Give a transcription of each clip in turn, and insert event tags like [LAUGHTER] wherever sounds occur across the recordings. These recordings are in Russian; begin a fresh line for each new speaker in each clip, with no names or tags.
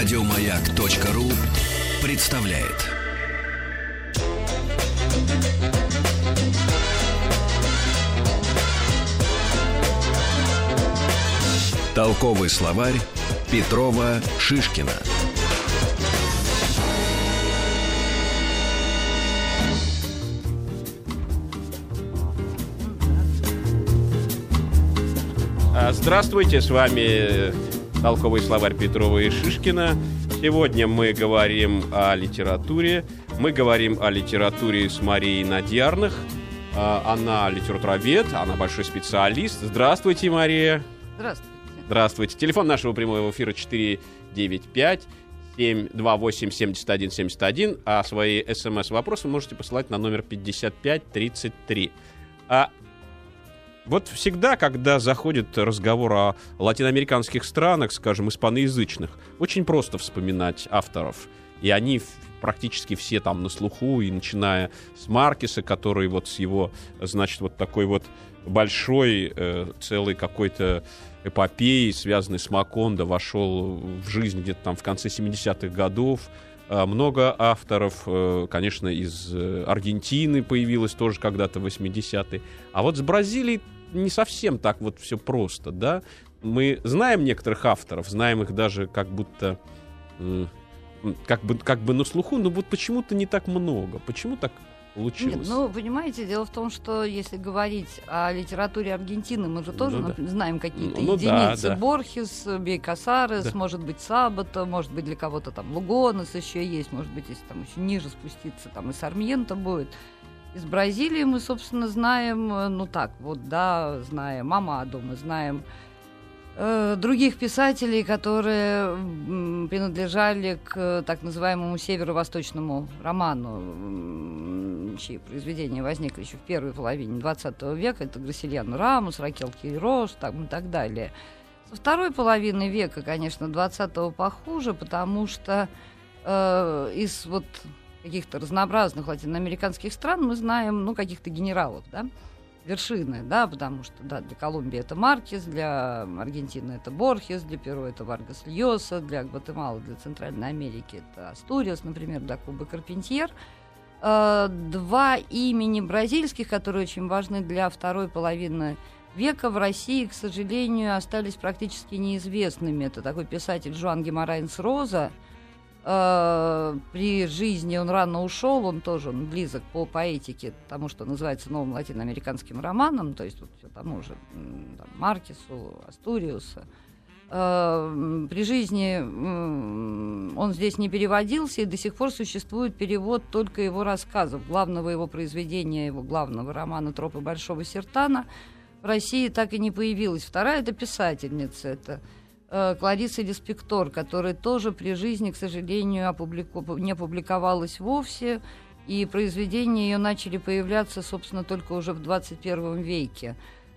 Радиомаяк.ру представляет. Толковый словарь Петрова Шишкина.
А, Здравствуйте, с вами толковый словарь Петрова и Шишкина. Сегодня мы говорим о литературе. Мы говорим о литературе с Марией Надьярных. А, Она литературовед, она большой специалист. Здравствуйте, Мария.
Здравствуйте.
Здравствуйте. Телефон нашего прямого эфира 495 728 71 71, а свои смс-вопросы можете посылать на номер 5533. А вот всегда, когда заходит разговор о латиноамериканских странах, скажем, испаноязычных, очень просто вспоминать авторов. И они практически все там на слуху, и начиная с Маркеса, который вот с его, значит, вот такой вот большой, э, целый какой-то эпопеей, связанной с Макондо, вошел в жизнь где-то там в конце 70-х годов. А, Много авторов, э, конечно, из э, Аргентины появилось тоже когда-то в 80-е. А вот с Бразилией не совсем так вот все просто, да? Мы знаем некоторых авторов, знаем их даже как будто... Как бы, как бы на слуху, но вот почему-то не так много. Почему так получилось?
Нет, ну, понимаете, дело в том, что если говорить о литературе Аргентины, мы же тоже
Ну да.
знаем какие-то
Ну да,
единицы.
да.
Борхес, Бейкасарес,
Да.
может быть, Сабата, может быть, для кого-то там Лугонес еще есть, может быть, если там еще ниже спуститься, там и Сармьенто будет. Из Бразилии мы, собственно, знаем, э, ну так, вот, да, знаем Амаду, мы знаем э, других писателей, которые м, принадлежали к э, так называемому северо-восточному роману, м, чьи произведения возникли еще в первой половине 20 века. Это Грасильяно Рамус, Ракел Кейрош там, и так далее. Со второй половины века, конечно, 20-го похуже, потому что э, из вот каких-то разнообразных латиноамериканских стран мы знаем, ну, каких-то генералов, да, вершины, да, потому что, да, для Колумбии это Маркес, для Аргентины это Борхес, для Перу это Варгас Льоса, для Гватемалы, для Центральной Америки это Астуриас, например, да, Куба Карпентьер. Э, Два имени бразильских, которые очень важны для второй половины века в России, к сожалению, остались практически неизвестными. Это такой писатель Жуан Геморрайнс Роза, Э, при жизни он рано ушел, он тоже он близок по поэтике тому, что называется новым латиноамериканским романом, то есть вот все тому же там, Маркесу, Астуриуса. Э, При жизни он здесь не переводился, и до сих пор существует перевод только его рассказов, главного его произведения, его главного романа «Тропы Большого Сертана». В России так и не появилась. Вторая – это писательница, это э, Клариса Леспектор, которая тоже при жизни, к сожалению, опублику- не публиковалась вовсе, и произведения ее начали появляться, собственно, только уже в 21 веке.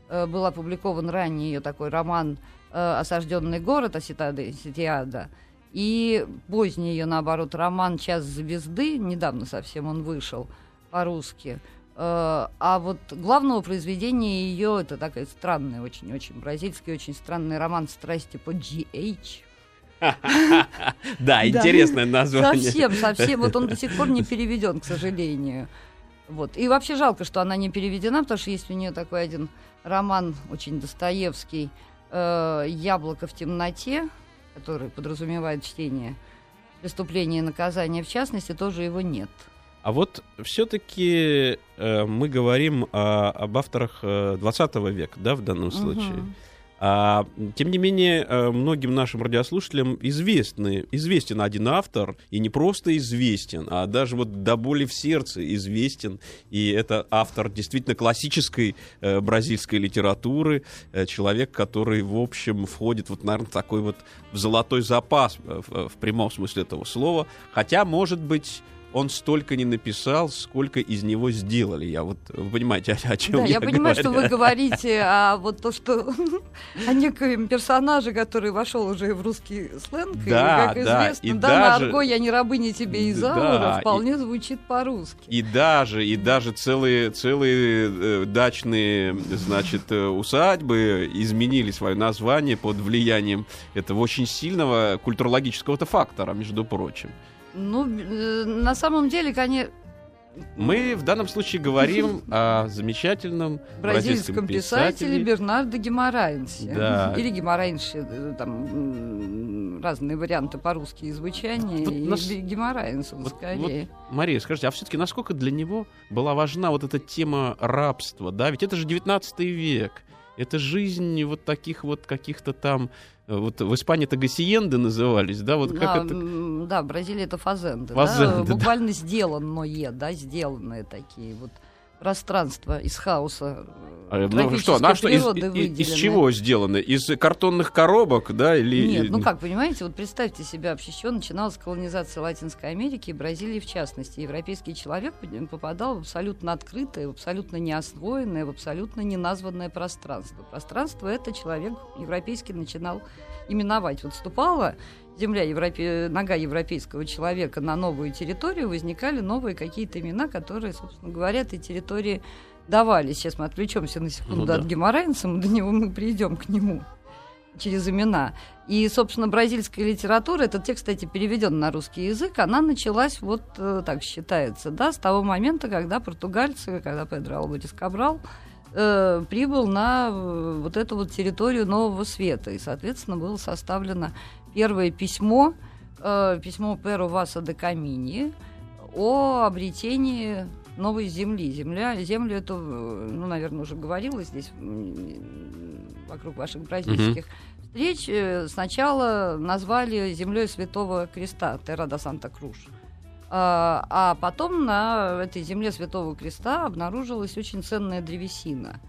Э, Был опубликован ранее ее такой роман э, «Осажденный город» Ситиада, и поздний ее, наоборот, роман «Час звезды», недавно совсем он вышел по-русски, А вот главного произведения ее это такой странный, очень-очень бразильский, очень странный роман страсти по GH. [LAUGHS]
Да, интересное название.
Совсем, совсем. Вот он до сих пор не [LAUGHS] переведен, к сожалению. Вот. И вообще жалко, что она не переведена, потому что есть у нее такой один роман, очень Достоевский, э, «Яблоко в темноте», который подразумевает чтение преступления и наказания, в частности, тоже его нет.
А вот все-таки мы говорим о- об авторах э, 20 века, да, в данном случае.
Мгм.
А, тем не менее, э, многим нашим радиослушателям известны, известен один автор, и не просто известен, а даже вот до боли в сердце известен. И это автор действительно классической э, бразильской литературы, э, человек, который, в общем, входит, вот, наверное, такой вот в золотой запас, э, в, в прямом смысле этого слова. Хотя, может быть, он столько не написал, сколько из него сделали. Я вот, вы понимаете, о, о чем
Да,
я
я понимаю, что
говорю.
вы говорите о вот то, что [LAUGHS] о некоем персонаже, который вошел уже в русский сленг,
Да,
и, как
да,
известно,
и
да,
даже-
на арго я не рабыня тебе из
Да,
аура,
и-
вполне звучит по-русски.
И даже, и даже целые, целые э, дачные, значит, э, усадьбы изменили свое название под влиянием этого очень сильного культурологического-то фактора, между прочим.
Ну, э, на самом деле, конечно,
Мы в данном случае говорим [LAUGHS] о замечательном
бразильском писателе
писателе.
Бернардо Геморайнсе.
Да.
Или Геморайнше, э, там разные варианты по-русски звучания.
Вот
и
нас-
Геморайнс, он
Вот-
скорее.
Мария, скажите, а все-таки насколько для него была важна вот эта тема рабства, да? Ведь это же 19 век. Это жизнь вот таких вот каких-то там... э, Вот в Испании это гасиенды назывались, да? Вот как
да,
это...
да, в Бразилии это фазенды.
Фазенды,
да,
да.
буквально сделанное, да, сделанные такие вот пространства из хаоса.
А, Ну что, на что, из, из чего сделано? Из картонных коробок, да? Или...
Нет, ну как, понимаете, вот представьте себе, вообще, с чего начиналась колонизация Латинской Америки и Бразилии в частности. Европейский человек попадал в абсолютно открытое, в абсолютно неосвоенное, в абсолютно неназванное пространство. Пространство это человек европейский начинал именовать. Вот ступала земля европе... нога европейского человека на новую территорию, возникали новые какие-то имена, которые, собственно говоря, этой территории давали. Сейчас мы отвлечемся на секунду
Ну да.
от Геморрайнса, мы до него мы придем к нему через имена. И, собственно, бразильская литература, этот текст, кстати, переведен на русский язык, она началась вот э, так считается, да, с того момента, когда португальцы, когда Педро Алварес Кабрал э, прибыл на э, вот эту вот территорию Нового Света. И, соответственно, было составлено первое письмо, э, письмо Перу Васа де Камини о обретении новой земли. Земля, землю эту, э, ну, наверное, уже говорила здесь вокруг ваших бразильских встреч. Э, Сначала назвали землей Святого Креста, Терра да Санта Круш. А, а потом на этой земле Святого Креста обнаружилась очень ценная древесина.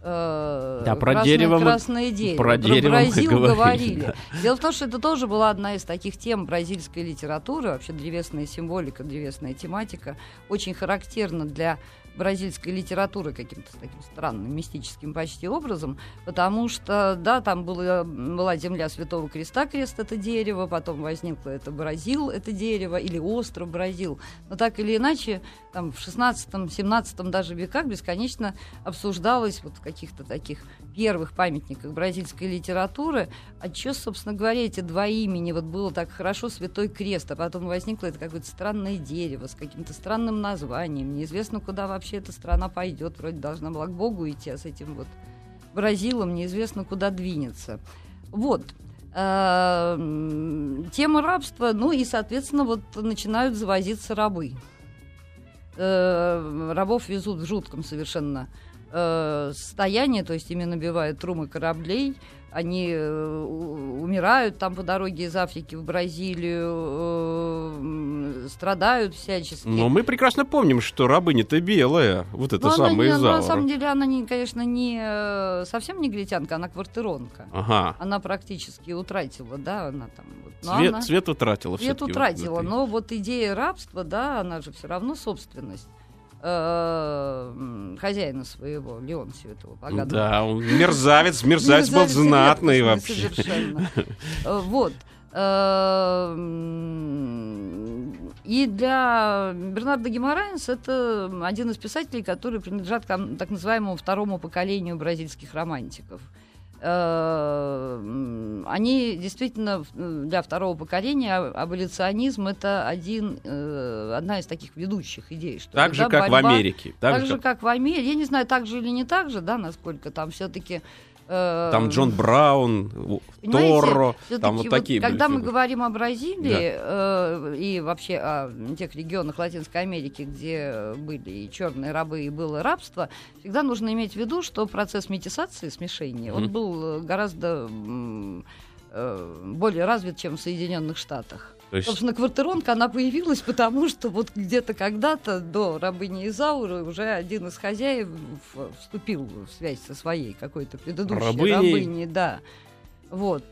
Э,
Да, про
красное-
дерево мы-
красное дерево.
про дерево мы
Бразил
говорили,
говорили.
да.
Дело в том, что это тоже была одна из таких тем бразильской литературы, вообще древесная символика, древесная тематика, очень характерна для бразильской литературы каким-то таким странным, мистическим почти образом, потому что, да, там было, была земля Святого Креста, крест это дерево, потом возникло это Бразил, это дерево, или остров Бразил. Но так или иначе, там в 16-17 даже веках бесконечно обсуждалось вот в каких-то таких первых памятниках бразильской литературы, а что, собственно говоря, эти два имени, вот было так хорошо Святой Крест, а потом возникло это какое-то странное дерево с каким-то странным названием, неизвестно, куда вообще эта страна пойдет, вроде должна была к Богу идти, а с этим вот Бразилом неизвестно, куда двинется. Вот. Э, Тема рабства, ну и, соответственно, вот начинают завозиться рабы. Э, Рабов везут в жутком совершенно э, состоянии, то есть ими набивают трумы кораблей, они э, умирают там по дороге из Африки в Бразилию, э, страдают всячески.
Но мы прекрасно помним, что рабыня-то белая. Вот это
не-
из
на самом деле она, не, конечно, не э, совсем негритянка, она квартиронка.
Ага.
Она практически утратила, да, она там. вот.
Цвет,
она
цвет утратила
цвет
вот
утратила,
в этой-
но вот идея рабства, да, она же все равно собственность хозяина своего, Леонсия этого поганого.
Да, он мерзавец, мерзавец был знатный вообще.
Совершенно. Э, Вот. Э, И для Бернарда Геморрайнс это один из писателей, которые принадлежат к так называемому второму поколению бразильских романтиков. Э, Они действительно в- для второго поколения аболиционизм это один, э, одна из таких ведущих идей. Что
Так же, как в
борьба-
Америке.
Так,
Так
же,
же,
как в Америке. Я не знаю, так же или не так же, да, насколько там все-таки...
Там Джон Браун, у-
Понимаете,
Торро, там вот
вот
такие были
Когда мы говорим о Бразилии э, и вообще о тех регионах Латинской Америки, где были и черные рабы, и было рабство, всегда нужно иметь в виду, что процесс метисации, смешения, он
Мгм.
был э, гораздо э, более развит, чем в Соединенных Штатах.
То есть
Собственно, квартиронка, она появилась потому, что вот где-то когда-то до рабыни Изауры уже один из хозяев вступил в связь со своей какой-то предыдущей
Рабыней?
рабыней, да. Вот.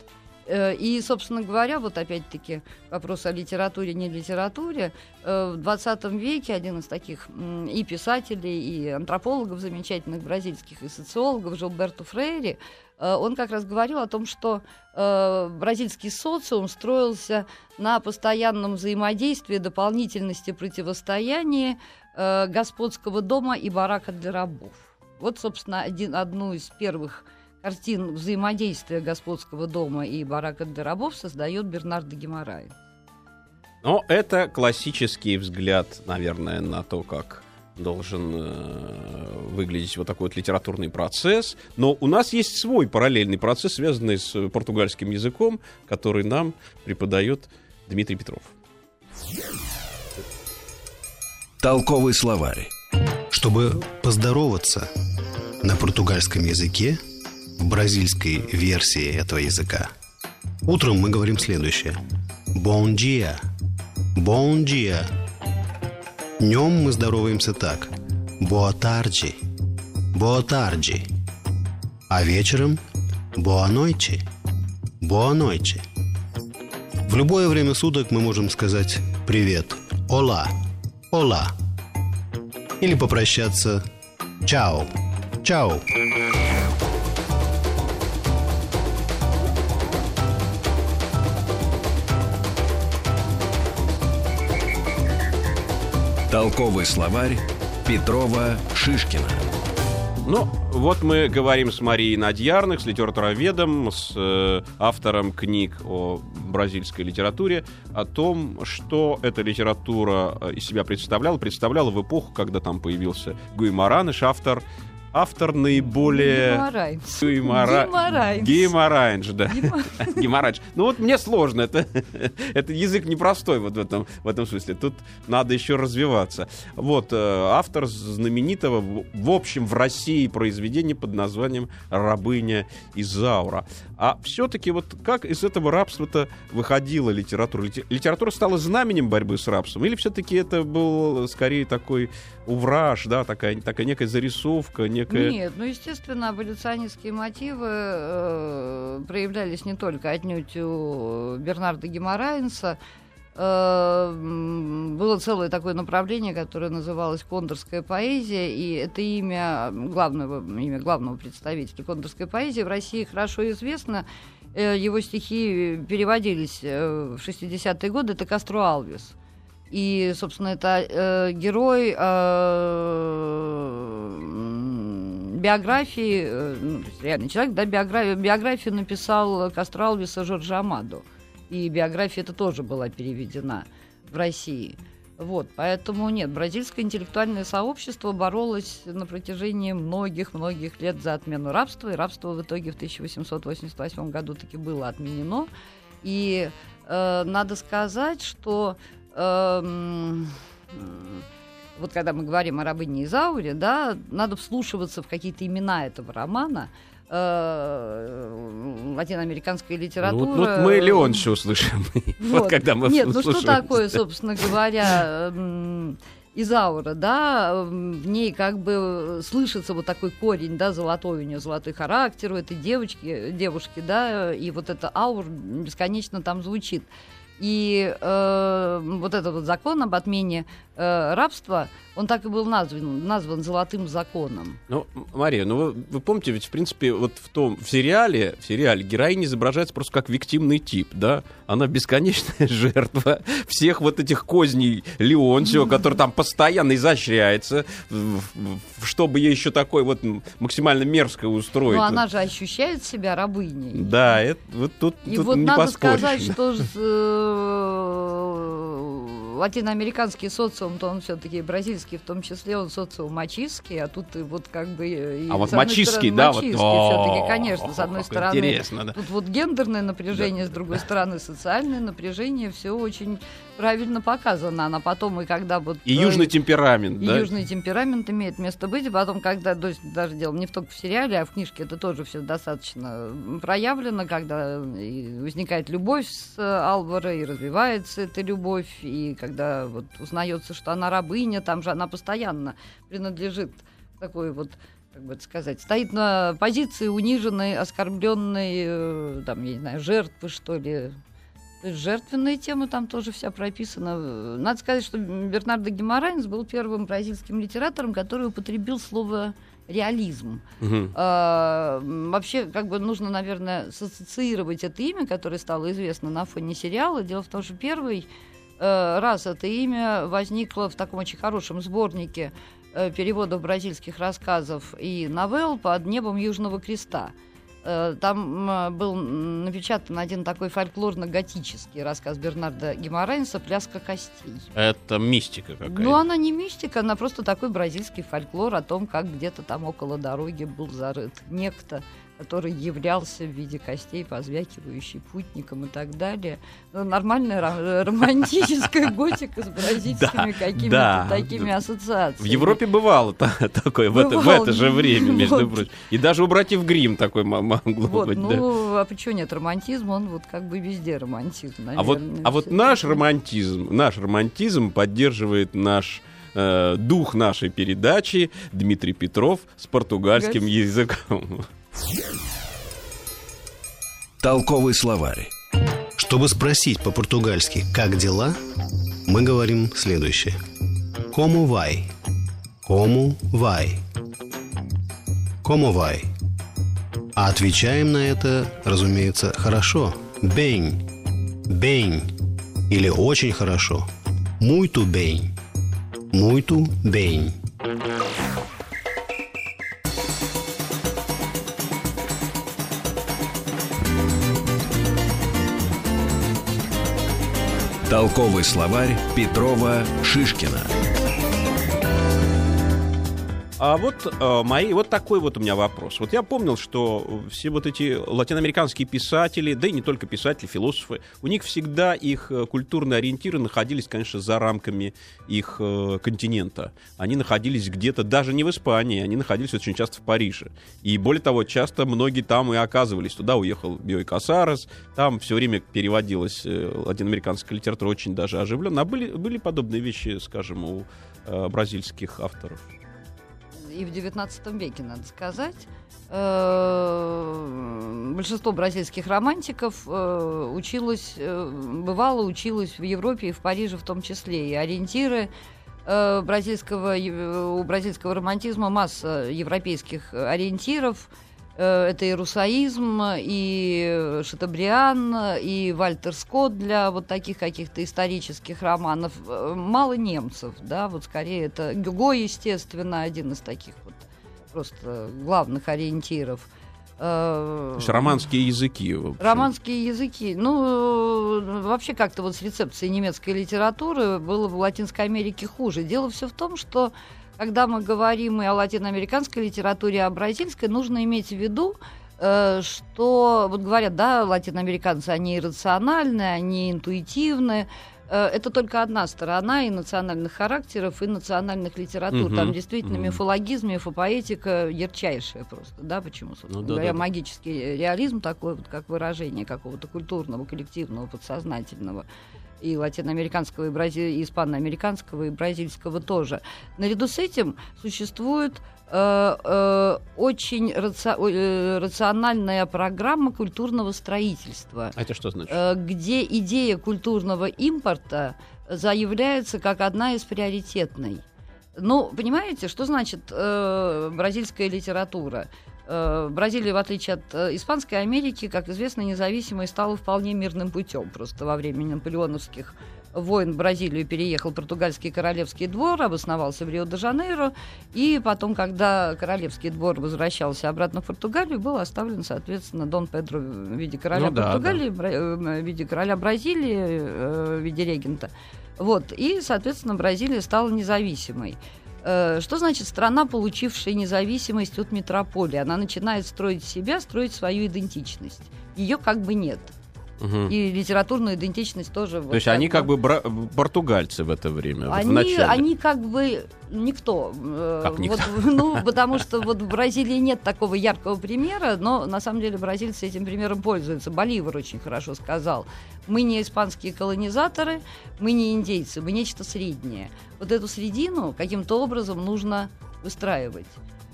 Э, и, собственно говоря, вот опять-таки вопрос о литературе, не литературе. Э, в 20 веке один из таких и писателей, и антропологов замечательных бразильских, и социологов, Жилберто Фрейри, он как раз говорил о том, что бразильский социум строился на постоянном взаимодействии, дополнительности противостоянии господского дома и барака для рабов. Вот, собственно, один, одну из первых картин взаимодействия господского дома и барака для рабов создает Бернардо Геморрай.
Но это классический взгляд, наверное, на то, как должен э, выглядеть вот такой вот литературный процесс. Но у нас есть свой параллельный процесс, связанный с португальским языком, который нам преподает Дмитрий Петров.
Толковый словарь.
Чтобы поздороваться на португальском языке – в бразильской версии этого языка. Утром мы говорим следующее. Bom dia. Bom dia. Днем мы здороваемся так. Boa tarde. А вечером. Boa noite. В любое время суток мы можем сказать «Привет», «Ола», «Ола» или попрощаться «Чао», «Чао».
Толковый словарь Петрова Шишкина.
Ну, вот мы говорим с Марией Надьярных, с литературоведом, с э, автором книг о бразильской литературе, о том, что эта литература э, из себя представляла. Представляла в эпоху, когда там появился Гуймараныш, автор автор наиболее...
Геморрайнс.
Гемора...
Геморрайнс.
Геморрайнс, да. Геморрайнс. [LAUGHS] Ну вот мне сложно, это, [LAUGHS] это язык непростой вот в этом, в этом смысле. Тут надо еще развиваться. Вот, э, автор знаменитого, в общем, в России произведения под названием «Рабыня Изаура». А все-таки вот как из этого рабства-то выходила литература? Литература стала знаменем борьбы с рабством? Или все-таки это был скорее такой увраж, да, такая, такая некая зарисовка, некая...
Нет, ну, естественно, аболиционистские мотивы э, проявлялись не только отнюдь у Бернарда Геморрайнса, э, было целое такое направление, которое называлось кондорская поэзия, и это имя главного, имя главного представителя кондорской поэзии в России хорошо известно. Э, его стихи переводились э, в 60-е годы, это Кастро Алвис. И, собственно, это э, герой э, биографии, э, ну, реальный человек, да, биографию, биографию написал Кастралвиса Жоржа Амаду. И биография это тоже была переведена в России. Вот, поэтому нет, бразильское интеллектуальное сообщество боролось на протяжении многих-многих лет за отмену рабства, и рабство в итоге в 1888 году таки было отменено. И э, надо сказать, что эм, вот когда мы говорим о рабыне Изауре, да, надо вслушиваться в какие-то имена этого романа, э, латиноамериканская литература.
Ну, вот, ну, мы Леонча услышим. [LAUGHS] Вот. вот когда мы
Нет, ну что такое, собственно говоря, Изаура, да, в ней как бы слышится вот такой корень, да, золотой у нее золотой характер у этой девочки, девушки, да, и вот это аур бесконечно там звучит. И э, вот этот вот закон об отмене э, рабства, он так и был назван, назван золотым законом.
Ну, Мария, ну вы, вы помните, ведь в принципе вот в том в сериале, в сериале героиня изображается просто как виктимный тип, да? Она бесконечная [LAUGHS] жертва всех вот этих козней Леонтьева, [LAUGHS] который там постоянно изощряется, чтобы ей еще такое вот максимально мерзкое устроить. Но
она же ощущает себя рабыней.
Да, это вот тут,
И
тут
вот
не
надо
поспоришь.
сказать, что [LAUGHS] э, латиноамериканский социум, то он все-таки бразильский, в том числе он социум мачистский, а тут вот как бы... И,
а вот мачистский, да?
Мачистский
вот,
все-таки, конечно, с одной стороны.
Интересно, да.
Тут вот гендерное напряжение, с другой стороны социальное напряжение, все очень правильно показано. Она потом, и когда вот...
И южный темперамент,
и
да?
южный темперамент имеет место быть, и потом, когда, то есть, даже дело не в только в сериале, а в книжке это тоже все достаточно проявлено, когда возникает любовь с Алваро, и развивается эта любовь, и когда вот узнается, что она рабыня, там же она постоянно принадлежит такой вот как бы это сказать, стоит на позиции униженной, оскорбленной, э, там, я не знаю, жертвы, что ли. Жертвенная тема там тоже вся прописана. Надо сказать, что Бернардо Гимаранец был первым бразильским литератором, который употребил слово реализм.
Мгм.
А, вообще, как бы нужно, наверное, ассоциировать это имя, которое стало известно на фоне сериала. Дело в том, что первый э, раз это имя возникло в таком очень хорошем сборнике э, переводов бразильских рассказов и новелл под небом Южного Креста. Э, Там был напечатан один такой фольклорно-готический рассказ Бернарда Гимаранеса «Пляска костей».
Это мистика какая-то.
Ну, она не мистика, она просто такой бразильский фольклор о том, как где-то там около дороги был зарыт некто, который являлся в виде костей, позвякивающий путником и так далее. Ну, нормальная ро- романтическая готика с бразильскими какими-то такими ассоциациями.
В Европе бывало та- такое в это, же время, между прочим. И даже у братьев Грим такой мо- могло быть.
ну, а почему нет романтизма? Он вот как бы везде романтизм,
А вот, а наш романтизм, наш романтизм поддерживает наш э, дух нашей передачи Дмитрий Петров с португальским языком.
Толковый словарь.
Чтобы спросить по-португальски «как дела?», мы говорим следующее. Como vai? Como vai? Como vai? А отвечаем на это, разумеется, хорошо. Bem. Bem. Или очень хорошо. Muito bem. Muito bem.
Толковый словарь Петрова Шишкина.
А вот э, мои, вот такой вот у меня вопрос. Вот я помнил, что все вот эти латиноамериканские писатели, да и не только писатели, философы, у них всегда их э, культурные ориентиры находились, конечно, за рамками их э, континента. Они находились где-то даже не в Испании, они находились очень часто в Париже. И более того, часто многие там и оказывались. Туда уехал Биой Касарес, там все время переводилась э, латиноамериканская литература очень даже оживленно. А были, были подобные вещи, скажем, у э, бразильских авторов?
И в XIX веке, надо сказать. Э, Большинство бразильских романтиков э, училось, э, бывало, училось в Европе и в Париже в том числе. И ориентиры бразильского, у бразильского романтизма масса европейских ориентиров. Э, Это и русаизм, и Шатабриан, и Вальтер Скотт для вот таких каких-то исторических романов. Э, Мало немцев, да, вот скорее это Гюго, естественно, один из таких вот просто главных ориентиров. Э,
То есть романские языки.
Романские языки. Ну, вообще как-то вот с рецепцией немецкой литературы было в Латинской Америке хуже. Дело все в том, что когда мы говорим и о латиноамериканской литературе, и о бразильской, нужно иметь в виду, э, что, вот говорят, да, латиноамериканцы, они иррациональны, они интуитивны, Э, это только одна сторона и национальных характеров, и национальных литератур.
Мгм,
Там действительно
мгм.
мифологизм, мифопоэтика ярчайшая просто, да, почему, собственно
Ну да,
говоря,
да.
магический реализм такой вот, как выражение какого-то культурного, коллективного, подсознательного и латиноамериканского, и, брази... и испаноамериканского, и бразильского тоже. Наряду с этим существует э, э, очень раци- э, рациональная программа культурного строительства
А это что значит?
э, где идея культурного импорта заявляется как одна из приоритетной. Ну, понимаете, что значит э, бразильская литература? Э, Бразилия, в отличие от э, Испанской Америки, как известно, независимой стала вполне мирным путем. Просто во время наполеоновских войн в Бразилию переехал португальский королевский двор, обосновался в Рио-де-Жанейро, и потом, когда королевский двор возвращался обратно в Португалию, был оставлен, соответственно, Дон Педро в виде короля
Ну да,
Португалии, Бра- э, в виде короля Бразилии, в виде регента. Вот, и, соответственно, Бразилия стала независимой. Э, Что значит страна, получившая независимость от метрополии? Она начинает строить себя, строить свою идентичность. Ее как бы нет.
Мгм.
И литературную идентичность тоже.
То есть они как бы бра- португальцы в это время, вот в
Они,
начале.
они как бы никто. Э,
Как никто?
Вот, ну, потому что вот в Бразилии нет такого яркого примера, но на самом деле бразильцы этим примером пользуются. Боливар очень хорошо сказал. Мы не испанские колонизаторы, мы не индейцы, мы нечто среднее. Вот эту средину каким-то образом нужно выстраивать.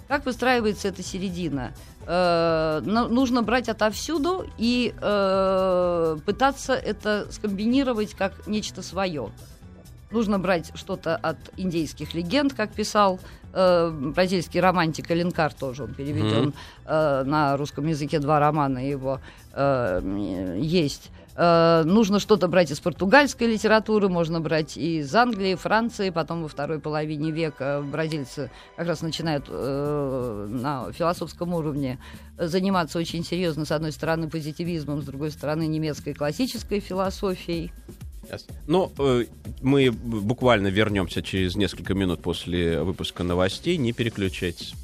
Как выстраивается эта середина? Э, ну, нужно брать отовсюду и э, пытаться это скомбинировать как нечто свое. Нужно брать что-то от индейских легенд, как писал э, бразильский романтик Эленкар, тоже он переведен mm-hmm. э, на русском языке, два романа его э, есть. Э, нужно что-то брать из португальской литературы, можно брать из Англии, Франции, потом во второй половине века бразильцы как раз начинают э, на философском уровне заниматься очень серьезно, с одной стороны, позитивизмом, с другой стороны, немецкой классической философией.
Но ну, э, мы буквально вернемся через несколько минут после выпуска новостей. Не переключайтесь.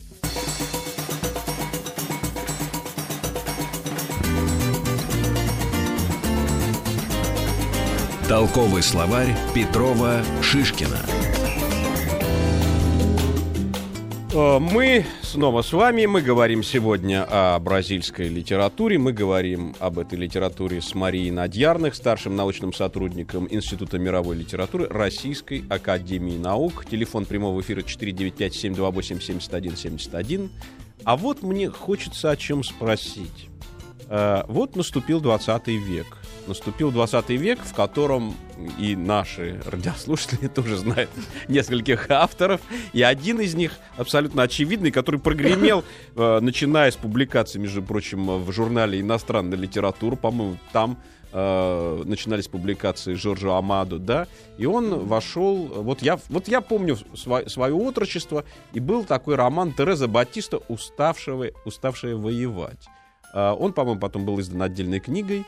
Толковый словарь Петрова Шишкина.
Э, мы снова с вами. Мы говорим сегодня о бразильской литературе. Мы говорим об этой литературе с Марией Надьярных, старшим научным сотрудником Института мировой литературы Российской Академии Наук. Телефон прямого эфира 495-728-7171. А вот мне хочется о чем спросить. Э, вот наступил 20 век наступил 20 век, в котором и наши радиослушатели [LAUGHS] тоже знают нескольких авторов, и один из них абсолютно очевидный, который прогремел, [LAUGHS] э, начиная с публикации, между прочим, в журнале «Иностранная литература», по-моему, там э, начинались публикации Жоржа Амаду, да, и он вошел, вот я, вот я помню сва- свое отрочество, и был такой роман Тереза Батиста «Уставшего, «Уставшая воевать». Э, он, по-моему, потом был издан отдельной книгой,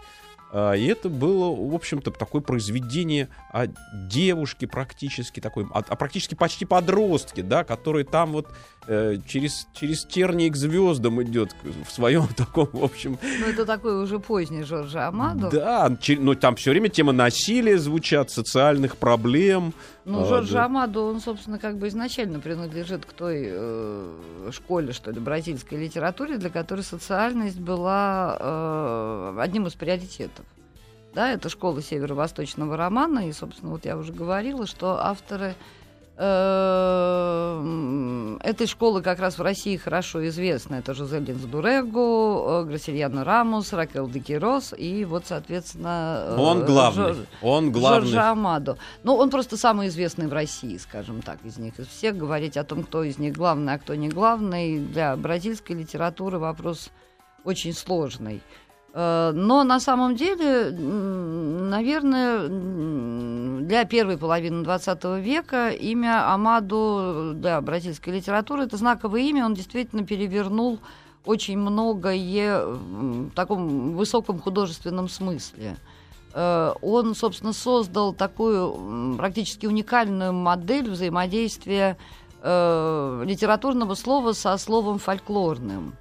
и это было, в общем-то, такое произведение о девушке практически такой, о, о практически почти подростке, да, который там вот э, через, через тернии к звездам идет в своем [LAUGHS] таком, в общем...
Ну, это такой уже поздний Жорж Амадо.
Да, но там все время тема насилия звучат, социальных проблем.
Ну, а, Жорж да. Амадо, он, собственно, как бы изначально принадлежит к той э, школе, что ли, бразильской литературе, для которой социальность была э, одним из приоритетов. Да, это школа северо-восточного романа, и, собственно, вот я уже говорила, что авторы э, этой школы как раз в России хорошо известны. Это Жозе Линсдурего, Грасильяно Рамус, Ракел Декирос и вот, соответственно...
Он главный. Жор, он главный.
Жоржа Амадо. Ну, он просто самый известный в России, скажем так, из них. Из всех говорить о том, кто из них главный, а кто не главный, для бразильской литературы вопрос очень сложный. Э, но на самом деле, наверное, для первой половины 20 века имя Амаду для бразильской литературы это знаковое имя. Он действительно перевернул очень многое в таком высоком художественном смысле. Э, он, собственно, создал такую практически уникальную модель взаимодействия э, литературного слова со словом фольклорным –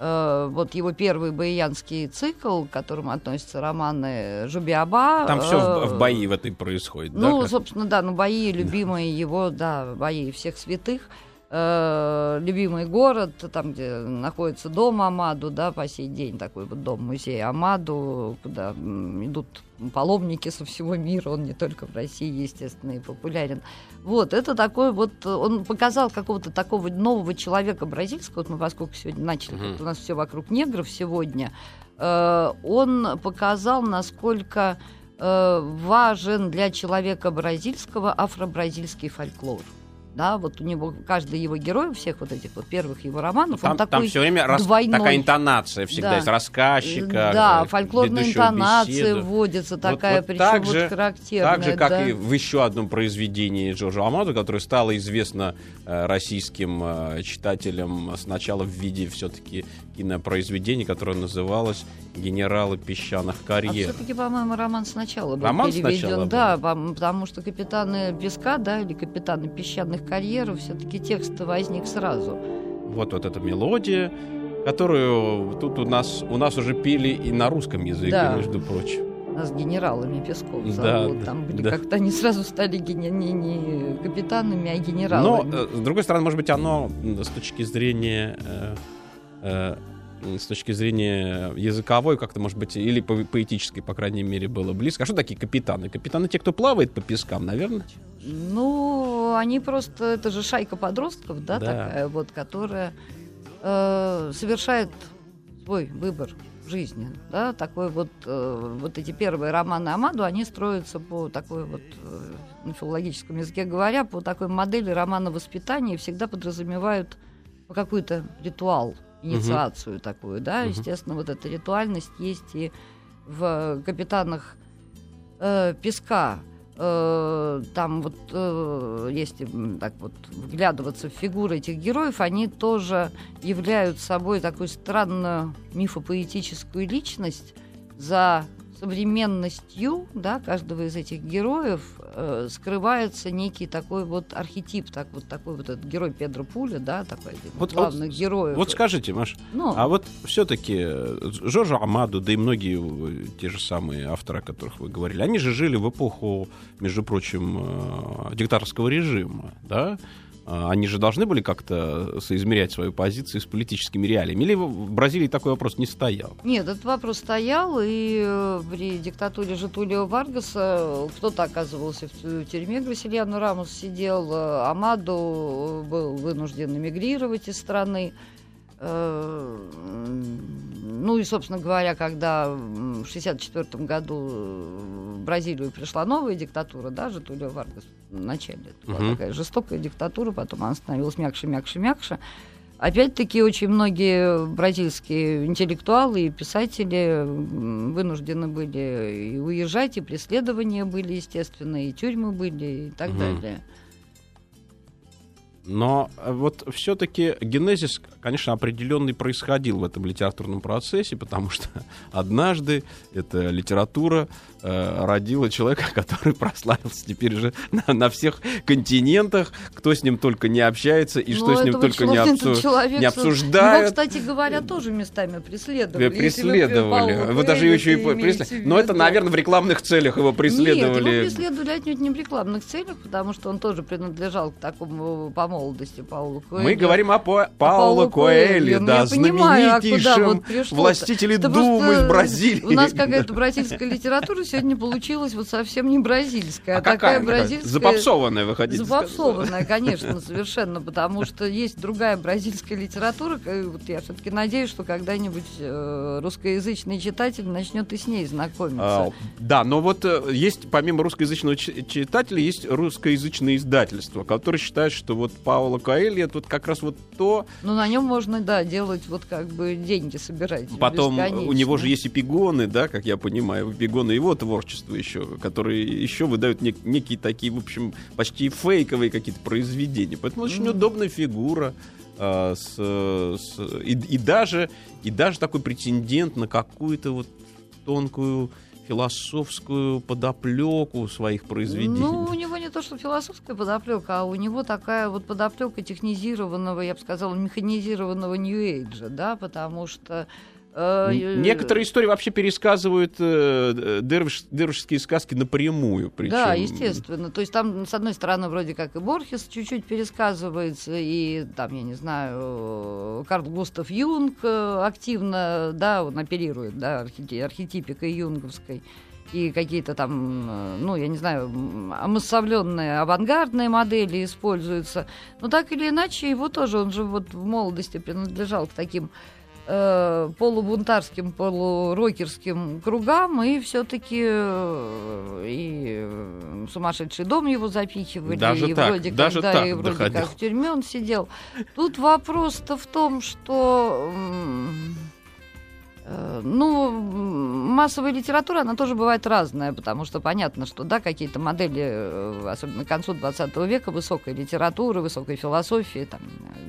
вот его первый баянский цикл, к которому относятся романы Жубиаба.
Там все э, в, в бои в этой происходит,
Ну, да, собственно, да, ну бои любимые его, да, бои всех святых. Э, любимый город, там, где находится дом Амаду, да, по сей день такой вот дом-музей Амаду, куда идут паломники со всего мира, он не только в России, естественно, и популярен. Вот, это такой вот, он показал какого-то такого нового человека бразильского, вот мы поскольку сегодня начали, mm-hmm. у нас все вокруг негров сегодня, э, он показал, насколько э, важен для человека бразильского афро-бразильский фольклор да, вот у него каждый его герой, всех вот этих вот первых его романов,
там,
он такой
там все время
двойной.
такая интонация всегда да. из рассказчика.
Да, фольклорная интонация беседу. вводится такая, вот, вот причем так же, вот характерная.
Так же, как
да.
и в еще одном произведении Джорджа Амаду, которое стало известно э, российским э, читателям сначала в виде все-таки кинопроизведения, которое называлось «Генералы песчаных карьер».
А все-таки, по-моему, роман сначала был
роман
переведен.
Сначала
да, был. потому что «Капитаны песка», да, или «Капитаны песчаных карьеру, все-таки текст возник сразу.
Вот, вот эта мелодия, которую тут у нас, у нас уже пели и на русском языке, да. между прочим.
Нас генералами Песков зовут. Да, Там были да. как-то они сразу стали не, не, не капитанами, а генералами.
Но, э, с другой стороны, может быть, оно с точки зрения э, э, с точки зрения языковой, как-то, может быть, или по поэтической, по крайней мере, было близко. А что такие капитаны? Капитаны те, кто плавает по пескам, наверное?
Ну, они просто, это же шайка подростков, да, да. такая вот, которая э, совершает свой выбор жизни, да, такой вот, э, вот эти первые романы Амаду, они строятся по такой вот, э, на филологическом языке говоря, по такой модели романа воспитания и всегда подразумевают какой-то ритуал, инициацию угу. такую, да, угу. естественно, вот эта ритуальность есть и в «Капитанах э, Песка», э, там вот, э, если так вот вглядываться в фигуры этих героев, они тоже являются собой такую странную мифопоэтическую личность, за современностью да, каждого из этих героев э, скрывается некий такой вот архетип, так вот такой вот этот герой Педро Пуля, да, такой один вот, главных
вот,
героев.
Вот скажите, Маш, ну, а вот все-таки Жоржа Амаду, да и многие те же самые авторы, о которых вы говорили, они же жили в эпоху, между прочим, э, диктаторского режима, да? А, они же должны были как-то соизмерять свою позицию с политическими реалиями. Или в Бразилии такой вопрос не стоял?
Нет, этот вопрос стоял, и э, при диктатуре Житулио Варгаса кто-то оказывался в тюрьме, Грасильяно Рамос сидел, э, Амаду был вынужден эмигрировать из страны. Э, ну и, собственно говоря, когда в 1964 году в Бразилию пришла новая диктатура, да, Житулио Варгас в начале, это была такая жестокая диктатура, потом она становилась мягче, мягче, мягче. Опять-таки, очень многие бразильские интеллектуалы и писатели вынуждены были и уезжать, и преследования были, естественно, и тюрьмы были, и так угу. далее.
Но э, вот все-таки генезис, конечно, определенный происходил в этом литературном процессе, потому что [LAUGHS] однажды эта литература э, родила человека, [LAUGHS] который прославился теперь же [LAUGHS] на, на всех континентах, кто с ним только не общается и Но что с ним только не, обсу... человек, не обсуждают.
Его, кстати говоря, тоже местами преследовали.
Преследовали. Вы, вы даже еще и преследовали. Но это, наверное, в рекламных целях его преследовали.
Нет, его преследовали отнюдь не в рекламных целях, потому что он тоже принадлежал к такому, по молодости Паулу Коэльо.
Мы говорим о По... Пауло Коэльо, да, знаменитейшем а вот властителе Думы из Бразилии.
У нас какая-то [LAUGHS] бразильская литература сегодня получилась вот совсем не бразильская, а, а такая бразильская...
Запопсованная, вы хотите
Запопсованная, конечно, совершенно, потому что есть другая бразильская литература, вот я все-таки надеюсь, что когда-нибудь э, русскоязычный читатель начнет и с ней знакомиться. А,
да, но вот э, есть, помимо русскоязычного читателя, есть русскоязычное издательство, которое считает, что вот Паула Коэльо это вот как раз вот то...
Ну, на нем можно, да, делать вот как бы деньги собирать.
Потом у него же есть эпигоны, да, как я понимаю, эпигоны его творчества еще, которые еще выдают нек- некие такие, в общем, почти фейковые какие-то произведения. Поэтому очень удобная фигура. А, с, с, и, и даже и даже такой претендент на какую-то вот тонкую философскую подоплеку своих произведений.
Ну, у него не то, что философская подоплека, а у него такая вот подоплека технизированного, я бы сказала, механизированного нью-эйджа, да, потому что
некоторые истории вообще пересказывают э, дервиш, дервишские сказки напрямую. Причем.
Да, естественно. То есть там, с одной стороны, вроде как и Борхес чуть-чуть пересказывается, и там, я не знаю, Карл Густав Юнг э, активно, да, он оперирует, да, архетипикой юнговской и какие-то там, ну, я не знаю, омассовленные авангардные модели используются. Но так или иначе, его тоже, он же вот в молодости принадлежал к таким э, полубунтарским, полурокерским кругам, и все-таки э, и э, сумасшедший дом его запихивали,
даже
и
так,
вроде
даже
как,
так
и вроде доходил. как в тюрьме он сидел. Тут вопрос-то в том, что Э, ну, массовая литература, она тоже бывает разная, потому что понятно, что, да, какие-то модели, э, особенно к концу 20 века, высокой литературы, высокой философии, там,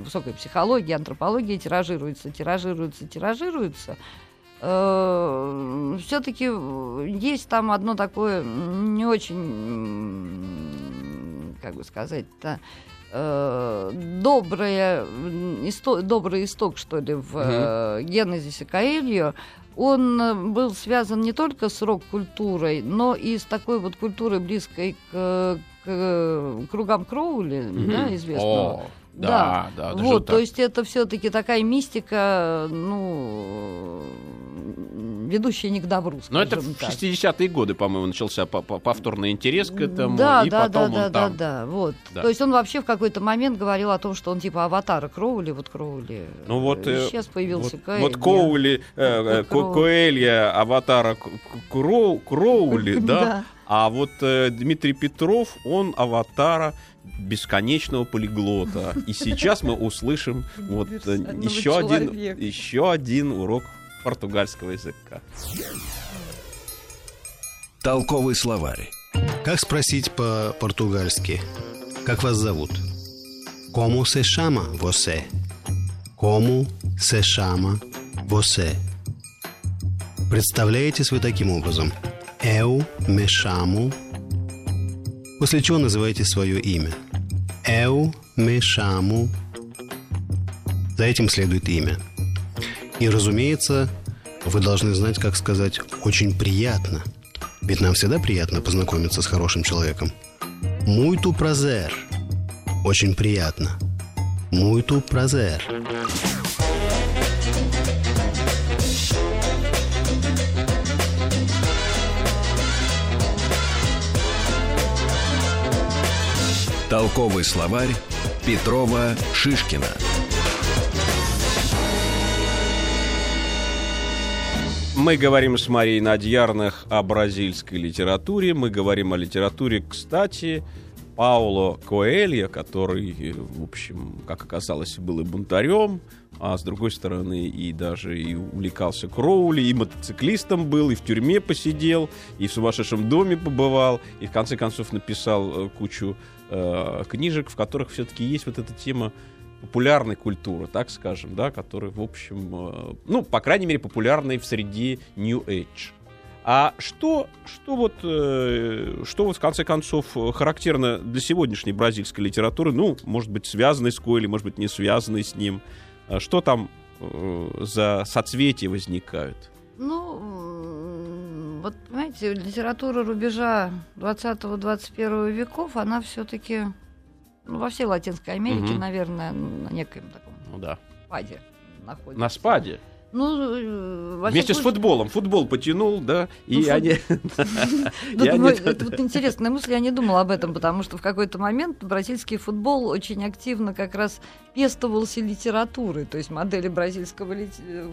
высокой психологии, антропологии тиражируются, тиражируются, тиражируются. Э, Все-таки есть там одно такое не очень, как бы сказать-то, э, доброе, исто, добрый исток, что ли, в э, генезисе Каэльо, он э, был связан не только с рок-культурой, но и с такой вот культурой, близкой к, к кругам Кроули, mm-hmm. да, известного.
Oh. Да, да,
вот, то есть это все-таки такая мистика, ну, ведущая не к добру,
Но это в
так.
60-е годы, по-моему, начался по- по- повторный интерес к этому,
да,
и
да,
потом
да,
он
да,
там...
да, да, вот.
Да.
То есть он вообще в какой-то момент говорил о том, что он типа аватара Кроули, вот Кроули.
Ну вот, э,
сейчас появился
вот,
Коэльо.
вот Коули, э, э,
Кроу-
Коэлья, аватара Кроу- Кроули, [LAUGHS] да?
Да.
А вот э, Дмитрий Петров, он аватара бесконечного полиглота. И сейчас мы услышим [LAUGHS] вот э, еще один, еще один урок португальского языка.
Толковый словарь.
Как спросить по-португальски? Как вас зовут? Como se chama você? Como se chama você? Представляетесь вы таким образом? Eu me chamo. После чего называете свое имя? Me chamo. За этим следует имя. И, разумеется, вы должны знать, как сказать «очень приятно». Ведь нам всегда приятно познакомиться с хорошим человеком. Muito prazer. Очень приятно. Muito prazer.
Толковый словарь Петрова Шишкина.
Мы говорим с Марией Надьярных о бразильской литературе. Мы говорим о литературе, кстати, Пауло Коэльо, который, в общем, как оказалось, был и бунтарем, а с другой стороны и даже и увлекался Кроули, и мотоциклистом был, и в тюрьме посидел, и в сумасшедшем доме побывал, и в конце концов написал э, кучу э, книжек, в которых все-таки есть вот эта тема популярной культуры, так скажем, да, которая, в общем, э, ну, по крайней мере, популярной в среде New Age. А что, что вот, э, что вот в конце концов э, характерно для сегодняшней бразильской литературы, ну, может быть, связанной с Коэлем, может быть, не связанной с ним, А что там э, за соцветия возникают?
Ну, вот, понимаете, литература рубежа 20-21 веков, она все-таки ну, во всей Латинской Америке,
Мгм.
наверное, на некоем таком
Ну да.
спаде находится.
На спаде.
Ну, э,
Вместе с
всяком
футболом. Футбол потянул, да, и
Ну,
они... [LAUGHS] [LAUGHS]
Вот интересная мысль, я не думала об этом, потому что в какой-то момент бразильский футбол очень активно как раз пестовался литературой, то есть модели бразильского э,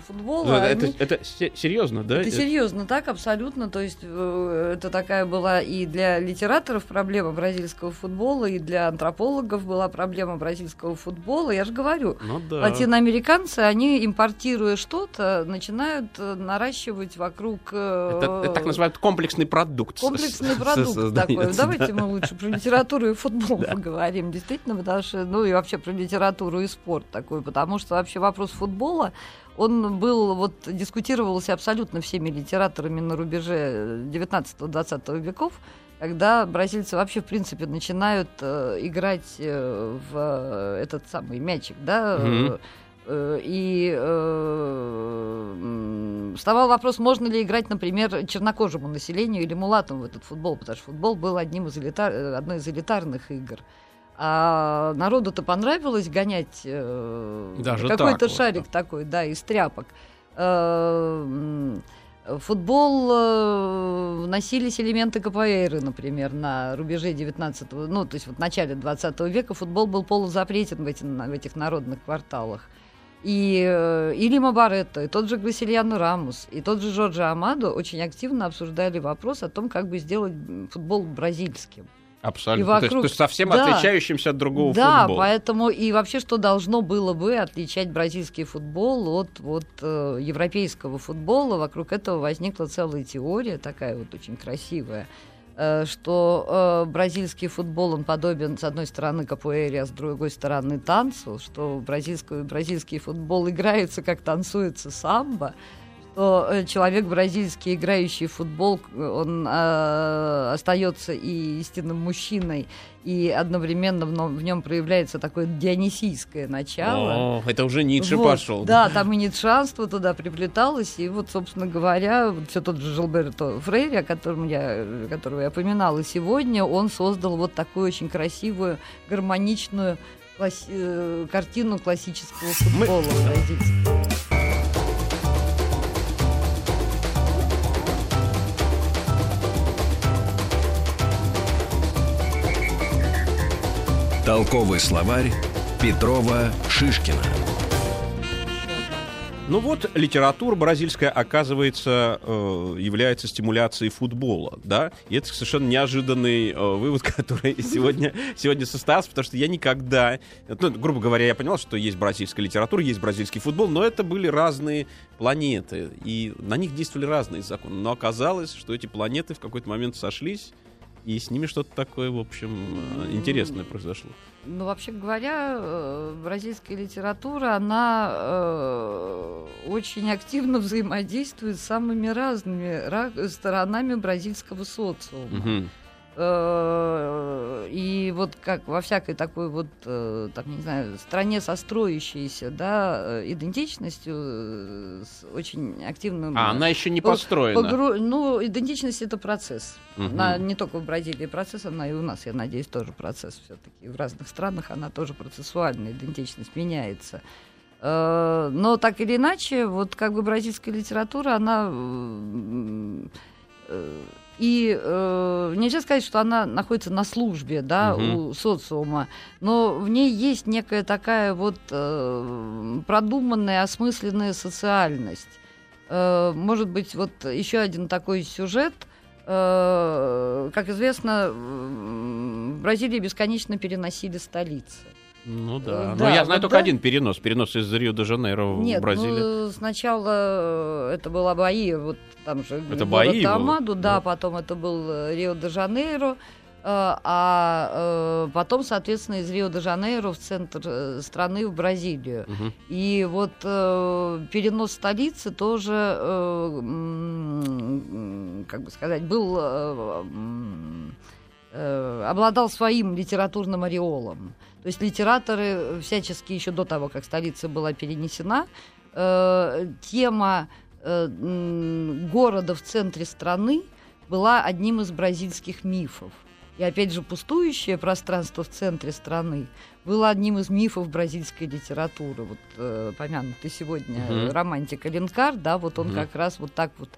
футбола.
Ну, Это,
они-
это се- серьезно, да?
Это серьезно так, абсолютно. То есть э, это такая была и для литераторов проблема бразильского футбола, и для антропологов была проблема бразильского футбола. Я же говорю,
Ну да.
латиноамериканцы, они, импортируя что-то, начинают э, наращивать вокруг... э,
Это, это так называют комплексный продукт.
Комплексный продукт такой.
да.
Давайте мы лучше про литературу и футбол [LAUGHS] поговорим, действительно, потому что, ну и вообще про литературу и спорт такой, потому что вообще вопрос футбола, он был, вот, дискутировался абсолютно всеми литераторами на рубеже 19-20 веков, когда бразильцы вообще, в принципе, начинают э, играть э, в э, этот самый мячик, да, э, э, и э, вставал вопрос, можно ли играть, например, чернокожему населению или мулатам в этот футбол, потому что футбол был одним из элитар... э, одной из элитарных игр. А народу-то понравилось гонять э, какой-то
так вот,
шарик
да.
такой, да, из тряпок. Э, Футбол э, вносились элементы КПР, например, на рубеже 19 ну, то есть вот в начале 20 века футбол был полузапретен в, эти- в этих народных кварталах. И, э, и Лима Баретто, и тот же Грасильяно Рамус, и тот же Жорджо Амадо очень активно обсуждали вопрос о том, как бы сделать футбол бразильским.
Абсолютно.
И
То есть-
вокруг-
То есть, совсем
Да.
отличающимся от другого
да,
футбола.
поэтому и вообще, что должно было бы отличать бразильский футбол от вот, э, европейского футбола, вокруг этого возникла целая теория, такая вот очень красивая, э, что э, бразильский футбол, он подобен, с одной стороны, капуэре, а с другой стороны, танцу, что бразильский, бразильский футбол играется, как танцуется самбо, что э, человек бразильский, играющий в футбол, он э, остается и истинным мужчиной, и одновременно в, в нем проявляется такое дионисийское начало.
О, это уже Ницше
Вот,
пошел.
Да, там и ницшанство туда приплеталось, и вот, собственно говоря, все тот же Жилберто Фрейри, о котором я, которого я упоминала сегодня, он создал вот такую очень красивую, гармоничную класс- э, картину классического
Мы-
футбола бразильского.
Толковый словарь Петрова Шишкина.
Ну вот, литература бразильская, оказывается, э, является стимуляцией футбола, да? И это совершенно неожиданный э, вывод, [LAUGHS] который сегодня, сегодня состоялся, потому что я никогда... Ну, грубо говоря, я понял, что есть бразильская литература, есть бразильский футбол, но это были разные планеты, и на них действовали разные законы. Но оказалось, что эти планеты в какой-то момент сошлись, и с ними что-то такое, в общем, э, интересное произошло.
Ну, вообще говоря, э, бразильская литература, она э, очень активно взаимодействует с самыми разными ра- сторонами бразильского социума.
Мгм.
Э, И вот как во всякой такой вот, э, там, не знаю, стране со строящейся, да, э, идентичностью, с очень активным...
А, она еще не
По-
построена.
погру- Ну, идентичность это процесс.
Мгм.
На- не только в Бразилии процесс, она и у нас, я надеюсь, тоже процесс все-таки. В разных странах она тоже процессуальная, идентичность меняется. Но так или иначе, вот как бы бразильская литература, она и э, нельзя сказать, что она находится на службе, да,
Мгм.
у социума, но в ней есть некая такая вот э, продуманная, осмысленная социальность. Э, может быть, вот еще один такой сюжет. Э, как известно, в Бразилии бесконечно переносили столицы.
Ну да.
Э,
Но
да,
я знаю
вот
только
да.
один перенос. Перенос из Рио-де-Жанейро в Бразилию.
ну, сначала э, это была Баия, вот там же
Это
город
Баия был?
Амаду, да,
Да.
потом это был э, Рио-де-Жанейро, а потом, соответственно, из Рио-де-Жанейро в центр страны, в Бразилию.
Мгм.
И вот перенос столицы тоже, как бы сказать, был, обладал своим литературным ореолом. То есть литераторы всячески еще до того, как столица была перенесена, э, тема э, города в центре страны была одним из бразильских мифов. И опять же, пустующее пространство в центре страны было одним из мифов бразильской литературы. Вот э, помянутый сегодня
Мгм.
романтик Аленкар, да, вот он
Мгм.
как раз вот так вот.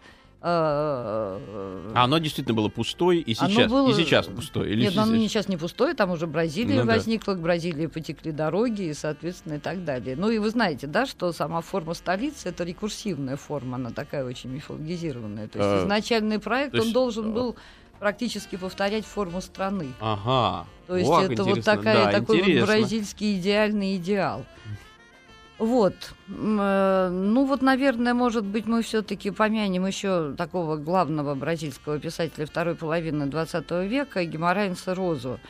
Э,
А оно действительно было пустой и сейчас,
было-
и сейчас пустой. Или
Нет,
сейчас-
оно сейчас не пустое, там уже Бразилия
Ну да.
возникла, к Бразилии потекли дороги, и, соответственно, и так далее. Ну и вы знаете, да, что сама форма столицы это рекурсивная форма, она такая очень мифологизированная. То есть
Э,
изначальный проект,
есть,
он должен
э,
был практически повторять форму страны.
Ага.
То есть
Ох,
это вот такая,
Да,
такой вот бразильский идеальный идеал. Вот. Э, Ну вот, наверное, может быть, мы все-таки помянем еще такого главного бразильского писателя второй половины 20 века, Геморрайнса Розу.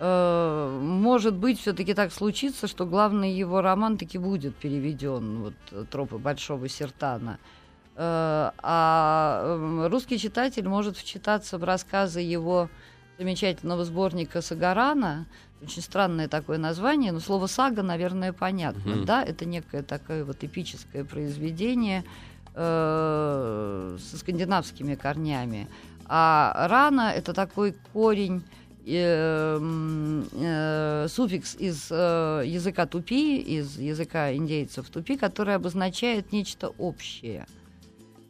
Э, Может быть, все-таки так случится, что главный его роман таки будет переведен, вот э, «Тропы Большого Сертана». А русский читатель может вчитаться в рассказы его замечательного сборника Сагарана. Очень странное такое название, но слово сага, наверное, понятно.
Мгм.
Да, это некое такое вот эпическое произведение э, со скандинавскими корнями. А рана это такой корень, э, э, суффикс из э, языка тупи, из языка индейцев тупи, который обозначает нечто общее.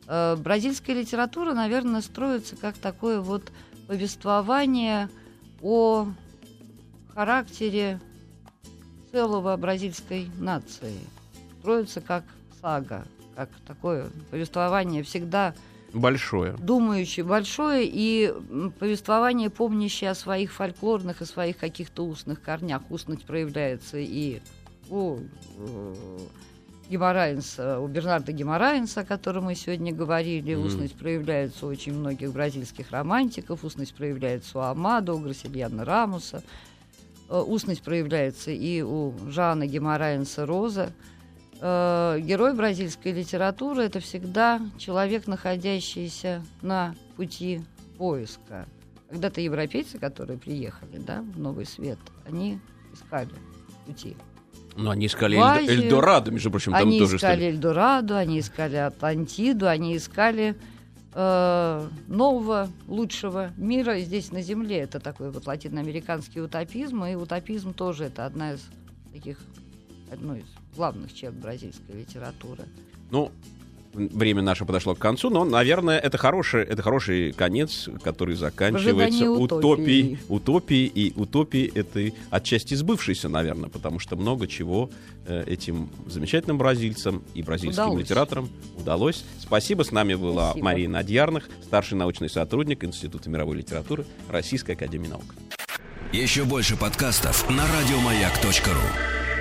Э, бразильская литература, наверное, строится как такое вот повествование о характере целого бразильской нации. Строится как сага, как такое повествование всегда
Большое.
думающее, большое и повествование, помнящее о своих фольклорных и своих каких-то устных корнях. Устность проявляется и у э, Геморрайнса, у Бернарда Геморрайнса, о котором мы сегодня говорили.
Мгм.
Устность проявляется у очень многих бразильских романтиков. Устность проявляется у Амадо, у Грасильяна Рамуса. Э, Устность проявляется и у Жана Геморрайнса Роза. Э, Герой бразильской литературы это всегда человек, находящийся на пути поиска. Когда-то европейцы, которые приехали да, в Новый Свет, они искали пути.
Ну, они искали. Эльдорадо, между прочим, там
они
тоже
искали. Эльдорадо, они искали Атлантиду, они искали э, нового, лучшего мира здесь на Земле. Это такой вот латиноамериканский утопизм, и утопизм тоже это одна из таких, одной из главных черт бразильской литературы.
Ну, время наше подошло к концу, но, наверное, это хороший, это хороший конец, который заканчивается утопией. Утопией и утопией этой отчасти сбывшейся, наверное, потому что много чего э, этим замечательным бразильцам и бразильским удалось. литераторам удалось. Спасибо. С нами была Спасибо. Мария Надьярных, старший научный сотрудник Института мировой литературы Российской Академии Наук.
Еще больше подкастов на радиомаяк.ру